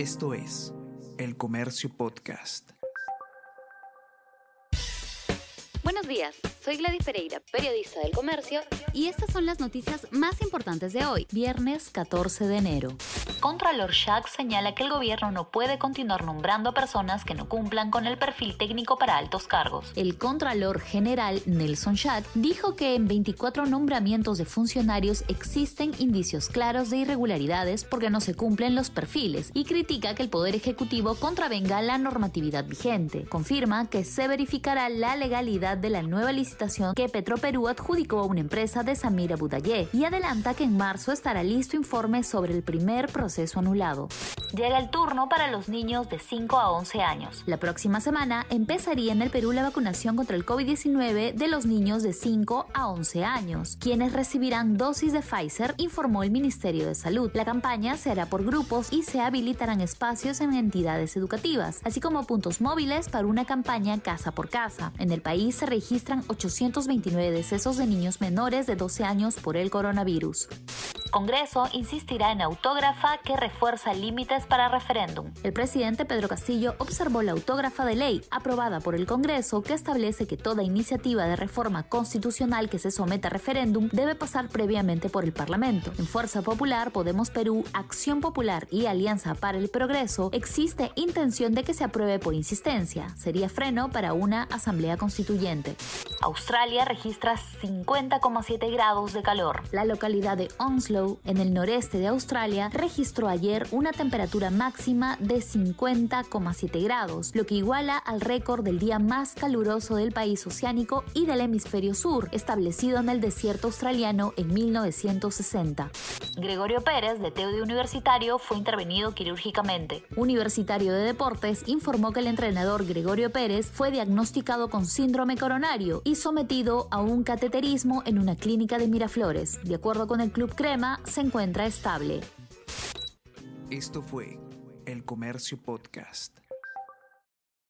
Esto es El Comercio Podcast. Buenos días, soy Gladys Pereira, periodista del Comercio, y estas son las noticias más importantes de hoy, viernes 14 de enero. Contralor Shack señala que el gobierno no puede continuar nombrando a personas que no cumplan con el perfil técnico para altos cargos. El Contralor General Nelson Shack dijo que en 24 nombramientos de funcionarios existen indicios claros de irregularidades porque no se cumplen los perfiles y critica que el Poder Ejecutivo contravenga la normatividad vigente. Confirma que se verificará la legalidad de la nueva licitación que Petroperú adjudicó a una empresa de Samira Budayé y adelanta que en marzo estará listo informe sobre el primer proceso anulado. Llega el turno para los niños de 5 a 11 años. La próxima semana empezaría en el Perú la vacunación contra el COVID-19 de los niños de 5 a 11 años, quienes recibirán dosis de Pfizer, informó el Ministerio de Salud. La campaña se hará por grupos y se habilitarán espacios en entidades educativas, así como puntos móviles para una campaña casa por casa. En el país se registran 829 decesos de niños menores de 12 años por el coronavirus. Congreso insistirá en autógrafa que refuerza límites para referéndum. El presidente Pedro Castillo observó la autógrafa de ley aprobada por el Congreso que establece que toda iniciativa de reforma constitucional que se someta a referéndum debe pasar previamente por el Parlamento. En Fuerza Popular, Podemos Perú, Acción Popular y Alianza para el Progreso existe intención de que se apruebe por insistencia. Sería freno para una asamblea constituyente. Australia registra 50,7 grados de calor. La localidad de Onslow, en el noreste de Australia, registró ayer una temperatura máxima de 50,7 grados, lo que iguala al récord del día más caluroso del país oceánico y del hemisferio sur, establecido en el desierto australiano en 1960. Gregorio Pérez, de Teude Universitario, fue intervenido quirúrgicamente. Universitario de Deportes informó que el entrenador Gregorio Pérez fue diagnosticado con síndrome coronario y sometido a un cateterismo en una clínica de Miraflores. De acuerdo con el Club Crema, se encuentra estable. Esto fue El Comercio Podcast.